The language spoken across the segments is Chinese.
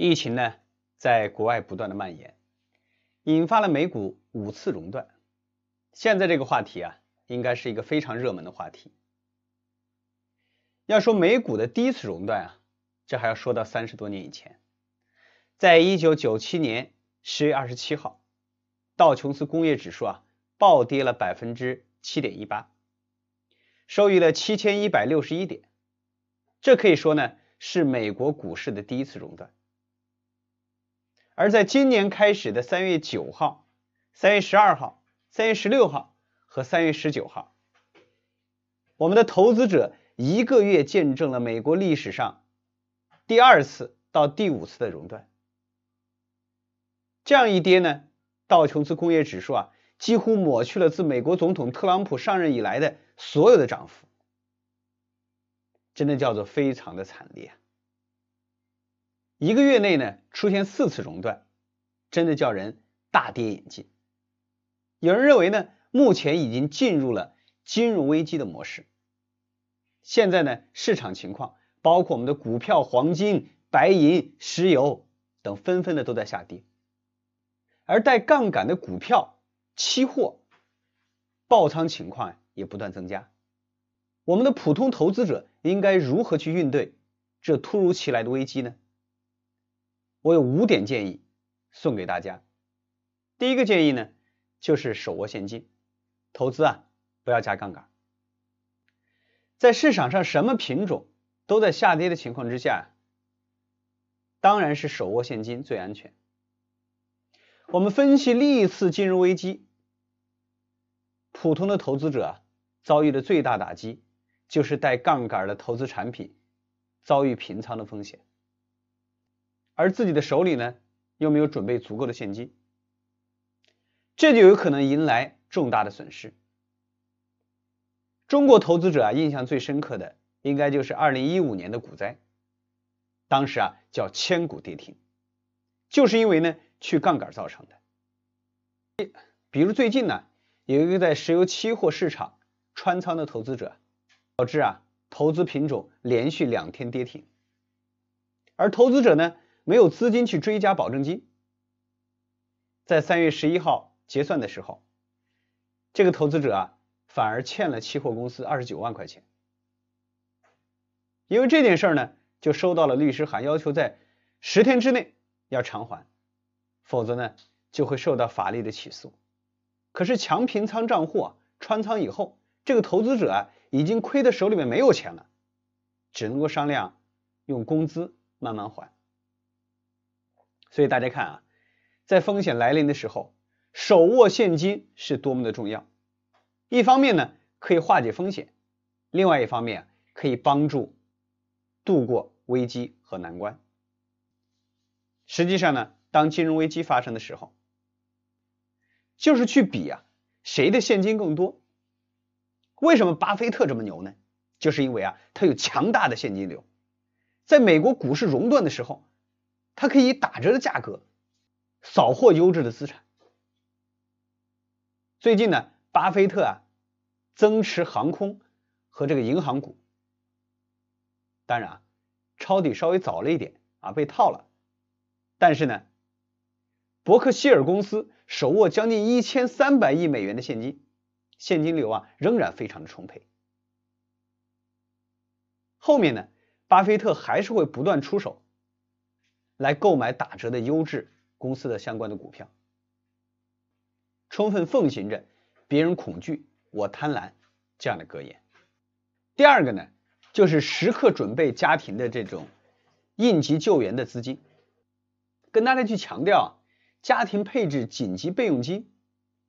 疫情呢，在国外不断的蔓延，引发了美股五次熔断。现在这个话题啊，应该是一个非常热门的话题。要说美股的第一次熔断啊，这还要说到三十多年以前，在一九九七年十月二十七号，道琼斯工业指数啊暴跌了百分之七点一八，收于了七千一百六十一点。这可以说呢，是美国股市的第一次熔断。而在今年开始的三月九号、三月十二号、三月十六号和三月十九号，我们的投资者一个月见证了美国历史上第二次到第五次的熔断。这样一跌呢，道琼斯工业指数啊，几乎抹去了自美国总统特朗普上任以来的所有的涨幅，真的叫做非常的惨烈啊。一个月内呢，出现四次熔断，真的叫人大跌眼镜。有人认为呢，目前已经进入了金融危机的模式。现在呢，市场情况包括我们的股票、黄金、白银、石油等，纷纷的都在下跌。而带杠杆的股票、期货爆仓情况也不断增加。我们的普通投资者应该如何去应对这突如其来的危机呢？我有五点建议送给大家。第一个建议呢，就是手握现金，投资啊不要加杠杆。在市场上什么品种都在下跌的情况之下，当然是手握现金最安全。我们分析历次金融危机，普通的投资者啊遭遇的最大打击就是带杠杆的投资产品遭遇平仓的风险。而自己的手里呢，又没有准备足够的现金，这就有可能迎来重大的损失。中国投资者啊，印象最深刻的应该就是二零一五年的股灾，当时啊叫千股跌停，就是因为呢去杠杆造成的。比如最近呢，有一个在石油期货市场穿仓的投资者，导致啊投资品种连续两天跌停，而投资者呢。没有资金去追加保证金，在三月十一号结算的时候，这个投资者啊反而欠了期货公司二十九万块钱。因为这件事呢，就收到了律师函，要求在十天之内要偿还，否则呢就会受到法律的起诉。可是强平仓账户啊穿仓以后，这个投资者啊已经亏的手里面没有钱了，只能够商量用工资慢慢还。所以大家看啊，在风险来临的时候，手握现金是多么的重要。一方面呢，可以化解风险；另外一方面，可以帮助度过危机和难关。实际上呢，当金融危机发生的时候，就是去比啊，谁的现金更多。为什么巴菲特这么牛呢？就是因为啊，他有强大的现金流。在美国股市熔断的时候。它可以打折的价格扫获优质的资产。最近呢，巴菲特啊增持航空和这个银行股，当然啊抄底稍微早了一点啊被套了，但是呢，伯克希尔公司手握将近一千三百亿美元的现金，现金流啊仍然非常的充沛。后面呢，巴菲特还是会不断出手。来购买打折的优质公司的相关的股票，充分奉行着“别人恐惧，我贪婪”这样的格言。第二个呢，就是时刻准备家庭的这种应急救援的资金，跟大家去强调家庭配置紧急备用金，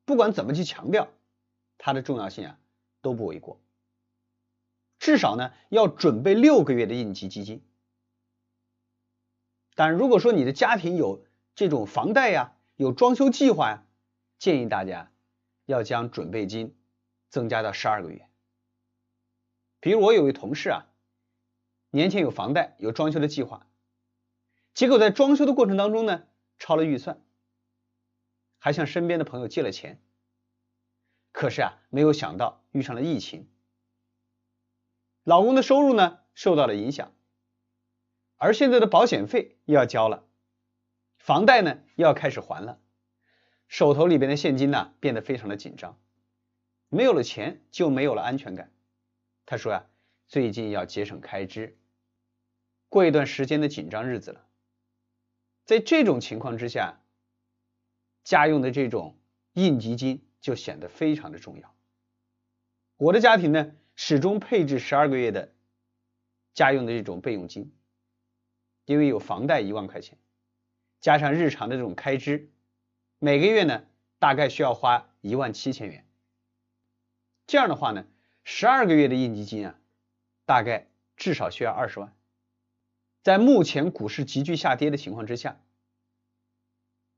不管怎么去强调它的重要性啊，都不为过。至少呢，要准备六个月的应急基金。但如果说你的家庭有这种房贷呀，有装修计划呀，建议大家要将准备金增加到十二个月。比如我有位同事啊，年前有房贷，有装修的计划，结果在装修的过程当中呢，超了预算，还向身边的朋友借了钱，可是啊，没有想到遇上了疫情，老公的收入呢受到了影响。而现在的保险费又要交了，房贷呢又要开始还了，手头里边的现金呢变得非常的紧张，没有了钱就没有了安全感。他说呀，最近要节省开支，过一段时间的紧张日子了。在这种情况之下，家用的这种应急金就显得非常的重要。我的家庭呢，始终配置十二个月的家用的这种备用金，因为有房贷一万块钱。加上日常的这种开支，每个月呢大概需要花一万七千元。这样的话呢，十二个月的应急金啊，大概至少需要二十万。在目前股市急剧下跌的情况之下，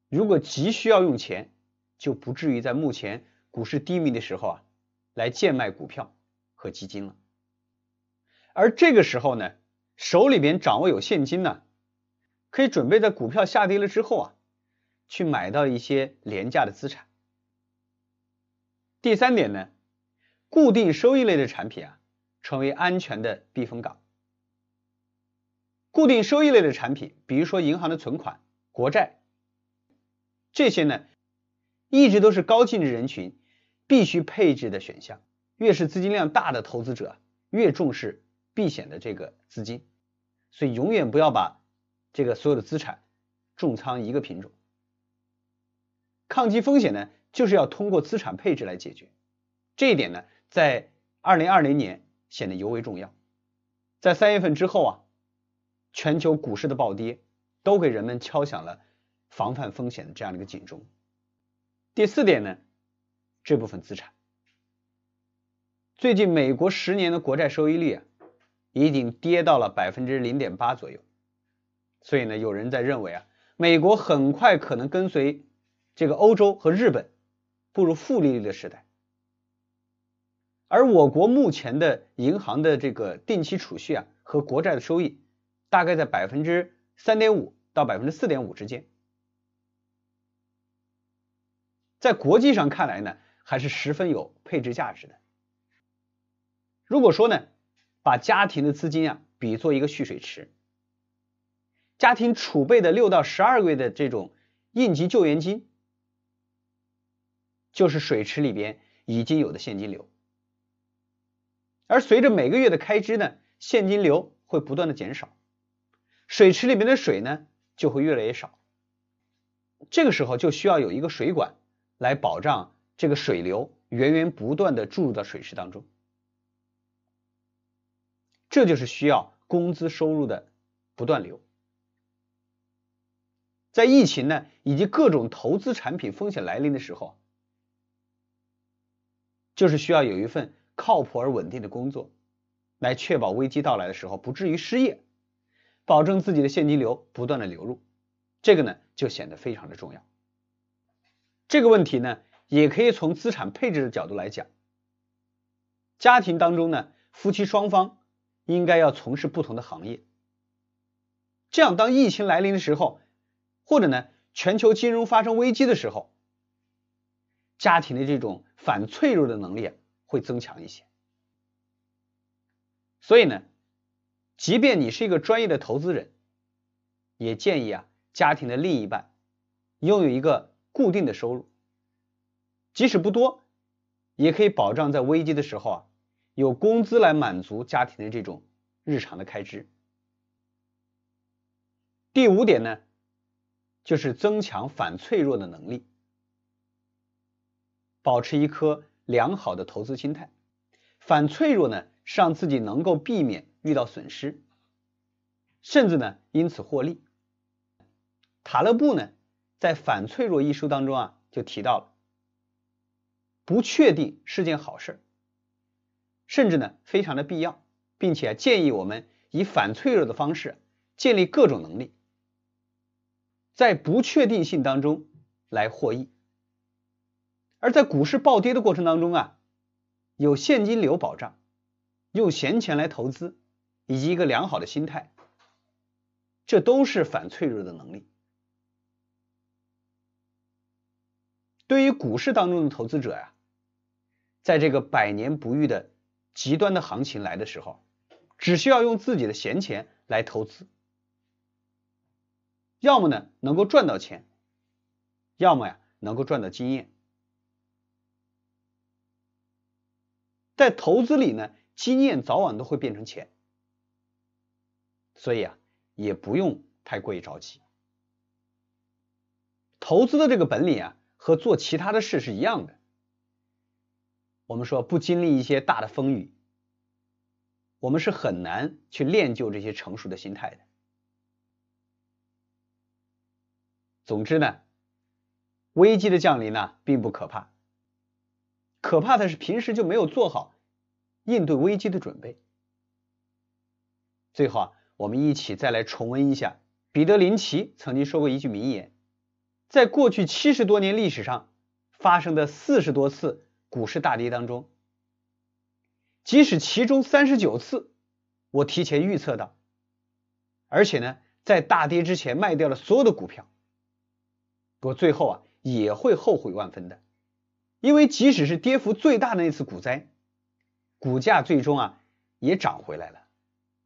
如果急需要用钱，就不至于在目前股市低迷的时候啊，来贱卖股票和基金了。而这个时候呢，手里边掌握有现金呢。可以准备在股票下跌了之后啊，去买到一些廉价的资产。第三点呢，固定收益类的产品啊，成为安全的避风港。固定收益类的产品，比如说银行的存款、国债，这些呢，一直都是高净值人群必须配置的选项。越是资金量大的投资者，越重视避险的这个资金，所以永远不要把。这个所有的资产重仓一个品种，抗击风险呢，就是要通过资产配置来解决。这一点呢，在二零二零年显得尤为重要。在三月份之后啊，全球股市的暴跌都给人们敲响了防范风险的这样的一个警钟。第四点呢，这部分资产，最近美国十年的国债收益率啊，已经跌到了百分之零点八左右。所以呢，有人在认为啊，美国很快可能跟随这个欧洲和日本步入负利率的时代，而我国目前的银行的这个定期储蓄啊和国债的收益大概在百分之三点五到百分之四点五之间，在国际上看来呢，还是十分有配置价值的。如果说呢，把家庭的资金啊比作一个蓄水池。家庭储备的六到十二个月的这种应急救援金，就是水池里边已经有的现金流，而随着每个月的开支呢，现金流会不断的减少，水池里面的水呢就会越来越少，这个时候就需要有一个水管来保障这个水流源源不断的注入到水池当中，这就是需要工资收入的不断流。在疫情呢以及各种投资产品风险来临的时候，就是需要有一份靠谱而稳定的工作，来确保危机到来的时候不至于失业，保证自己的现金流不断的流入，这个呢就显得非常的重要。这个问题呢也可以从资产配置的角度来讲，家庭当中呢夫妻双方应该要从事不同的行业，这样当疫情来临的时候。或者呢，全球金融发生危机的时候，家庭的这种反脆弱的能力会增强一些。所以呢，即便你是一个专业的投资人，也建议啊，家庭的另一半拥有一个固定的收入，即使不多，也可以保障在危机的时候啊，有工资来满足家庭的这种日常的开支。第五点呢。就是增强反脆弱的能力，保持一颗良好的投资心态。反脆弱呢，是让自己能够避免遇到损失，甚至呢因此获利。塔勒布呢在《反脆弱》一书当中啊就提到了，不确定是件好事，甚至呢非常的必要，并且建议我们以反脆弱的方式建立各种能力。在不确定性当中来获益，而在股市暴跌的过程当中啊，有现金流保障，用闲钱来投资，以及一个良好的心态，这都是反脆弱的能力。对于股市当中的投资者呀，在这个百年不遇的极端的行情来的时候，只需要用自己的闲钱来投资。要么呢能够赚到钱，要么呀能够赚到经验。在投资里呢，经验早晚都会变成钱，所以啊也不用太过于着急。投资的这个本领啊，和做其他的事是一样的。我们说不经历一些大的风雨，我们是很难去练就这些成熟的心态的。总之呢，危机的降临呢并不可怕，可怕的是平时就没有做好应对危机的准备。最后啊，我们一起再来重温一下彼得林奇曾经说过一句名言：在过去七十多年历史上发生的四十多次。股市大跌当中，即使其中三十九次我提前预测到，而且呢，在大跌之前卖掉了所有的股票，我最后啊也会后悔万分的，因为即使是跌幅最大的那次股灾，股价最终啊也涨回来了，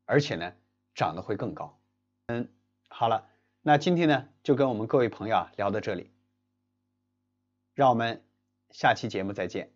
而且呢涨得会更高。嗯，好了，那今天呢就跟我们各位朋友啊聊到这里，让我们下期节目再见。